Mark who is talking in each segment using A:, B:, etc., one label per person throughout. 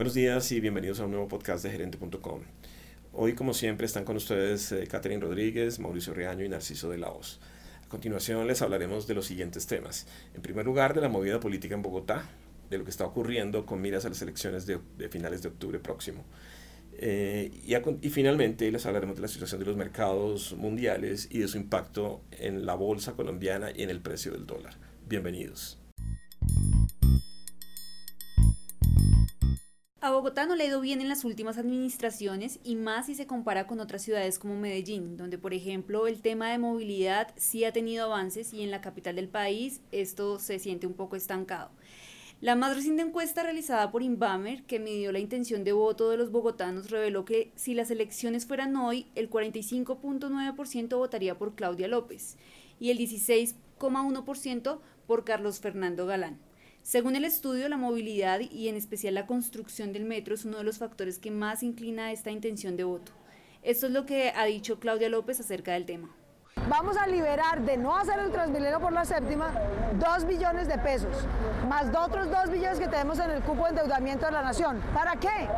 A: Buenos días y bienvenidos a un nuevo podcast de gerente.com. Hoy, como siempre, están con ustedes eh, Catherine Rodríguez, Mauricio Reaño y Narciso de la Hoz. A continuación les hablaremos de los siguientes temas. En primer lugar, de la movida política en Bogotá, de lo que está ocurriendo con miras a las elecciones de, finales de octubre próximo. Eh, y, y, finalmente les hablaremos de la situación de los mercados mundiales y de su impacto en la bolsa colombiana y en el precio del dólar. Bienvenidos.
B: A Bogotá no le ha ido bien en las últimas administraciones y más si se compara con otras ciudades como Medellín, donde por ejemplo el tema de movilidad sí ha tenido avances y en la capital del país esto se siente un poco estancado. La más reciente encuesta realizada por Inbamer, que midió la intención de voto de los bogotanos, reveló que si las elecciones fueran hoy, el 45.9% votaría por Claudia López y el 16,1% por Carlos Fernando Galán. Según el estudio, la movilidad y en especial la construcción del metro es uno de los factores que más inclina a esta intención de voto. Esto es lo que ha dicho Claudia López acerca del tema.
C: Vamos a liberar de no hacer el Transmilenio por la séptima 2 billones de pesos, más otros 2 billones que tenemos en el cupo de endeudamiento de la nación. ¿Para qué?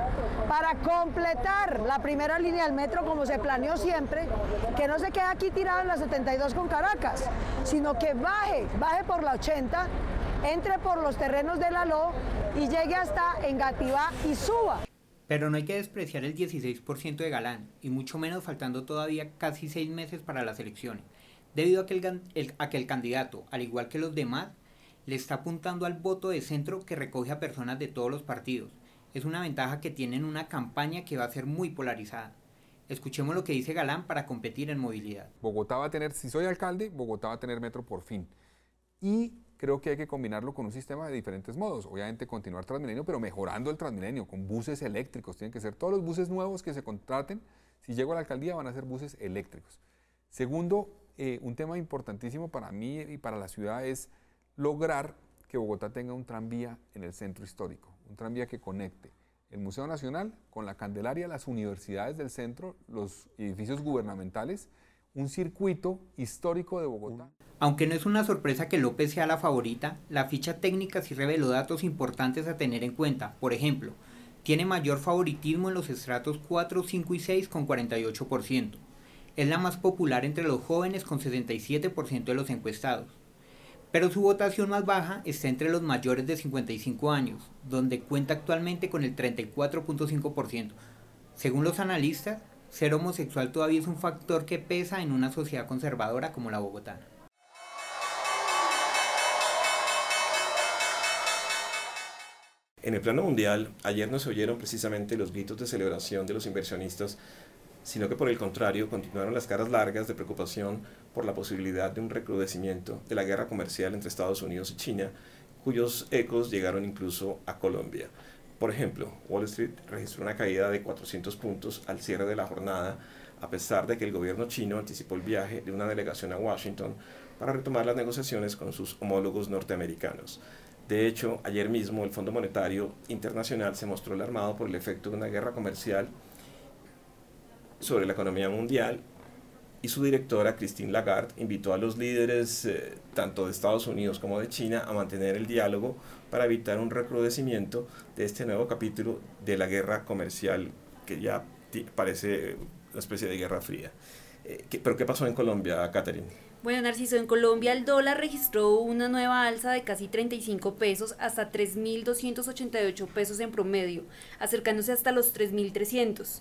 C: Para completar la primera línea del metro como se planeó siempre, que no se quede aquí tirado en la 72 con Caracas, sino que baje, baje por la 80 entre por los terrenos de la LO y llegue hasta Engativá y suba.
D: Pero no hay que despreciar el 16% de Galán, y mucho menos faltando todavía casi seis meses para las elecciones, debido a que el, a que el candidato, al igual que los demás, le está apuntando al voto de centro que recoge a personas de todos los partidos. Es una ventaja que tiene en una campaña que va a ser muy polarizada. Escuchemos lo que dice Galán para competir en movilidad.
E: Bogotá va a tener, si soy alcalde, Bogotá va a tener metro por fin. Y creo que hay que combinarlo con un sistema de diferentes modos. Obviamente continuar Transmilenio, pero mejorando el Transmilenio, con buses eléctricos. Tienen que ser todos los buses nuevos que se contraten. Si llego a la alcaldía van a ser buses eléctricos. Segundo, eh, un tema importantísimo para mí y para la ciudad es lograr que Bogotá tenga un tranvía en el centro histórico, un tranvía que conecte el Museo Nacional con la Candelaria, las universidades del centro, los edificios gubernamentales, un circuito histórico de Bogotá.
D: Aunque no es una sorpresa que López sea la favorita, la ficha técnica sí reveló datos importantes a tener en cuenta. Por ejemplo, tiene mayor favoritismo en los estratos 4, 5 y 6 con 48%. Es la más popular entre los jóvenes con 67% de los encuestados. Pero su votación más baja está entre los mayores de 55 años, donde cuenta actualmente con el 34.5%. Según los analistas, ser homosexual todavía es un factor que pesa en una sociedad conservadora como la bogotana.
A: En el plano mundial, ayer no se oyeron precisamente los gritos de celebración de los inversionistas, sino que por el contrario continuaron las caras largas de preocupación por la posibilidad de un recrudecimiento de la guerra comercial entre Estados Unidos y China, cuyos ecos llegaron incluso a Colombia. Por ejemplo, Wall Street registró una caída de 400 puntos al cierre de la jornada, a pesar de que el gobierno chino anticipó el viaje de una delegación a Washington para retomar las negociaciones con sus homólogos norteamericanos. De hecho, ayer mismo el Fondo Monetario Internacional se mostró alarmado por el efecto de una guerra comercial sobre la economía mundial y su directora, Christine Lagarde, invitó a los líderes eh, tanto de Estados Unidos como de China a mantener el diálogo para evitar un recrudecimiento de este nuevo capítulo de la guerra comercial que ya parece una especie de guerra fría. Eh, ¿Pero qué pasó en Colombia, Catherine?
B: Bueno, Narciso, en Colombia el dólar registró una nueva alza de casi 35 pesos hasta 3.288 pesos en promedio, acercándose hasta los 3.300.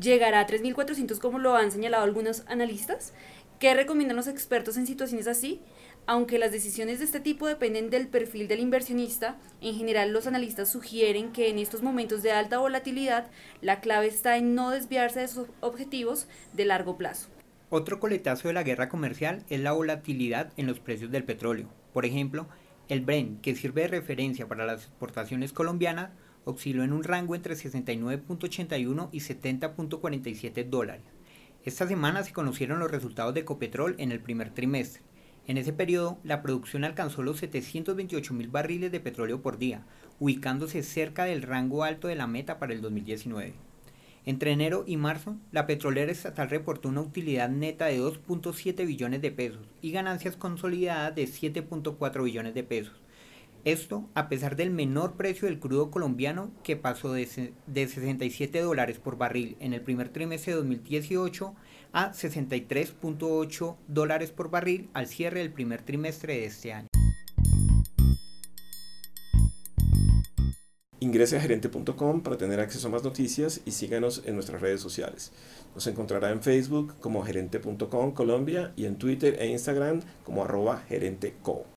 B: ¿Llegará a 3.400 como lo han señalado algunos analistas? ¿Qué recomiendan los expertos en situaciones así? Aunque las decisiones de este tipo dependen del perfil del inversionista, en general los analistas sugieren que en estos momentos de alta volatilidad la clave está en no desviarse de sus objetivos de largo plazo.
D: Otro coletazo de la guerra comercial es la volatilidad en los precios del petróleo. Por ejemplo, el Brent, que sirve de referencia para las exportaciones colombianas, osciló en un rango entre 69.81 y 70.47 dólares. Esta semana se conocieron los resultados de Ecopetrol en el primer trimestre. En ese periodo, la producción alcanzó los 728 mil barriles de petróleo por día, ubicándose cerca del rango alto de la meta para el 2019. Entre enero y marzo, la petrolera estatal reportó una utilidad neta de 2.7 billones de pesos y ganancias consolidadas de 7.4 billones de pesos. Esto a pesar del menor precio del crudo colombiano que pasó de, de 67 dólares por barril en el primer trimestre de 2018 a 63.8 dólares por barril al cierre del primer trimestre de este año.
A: Ingrese a gerente.com para tener acceso a más noticias y síganos en nuestras redes sociales. Nos encontrará en Facebook como gerente.com Colombia y en Twitter e Instagram como arroba gerenteco.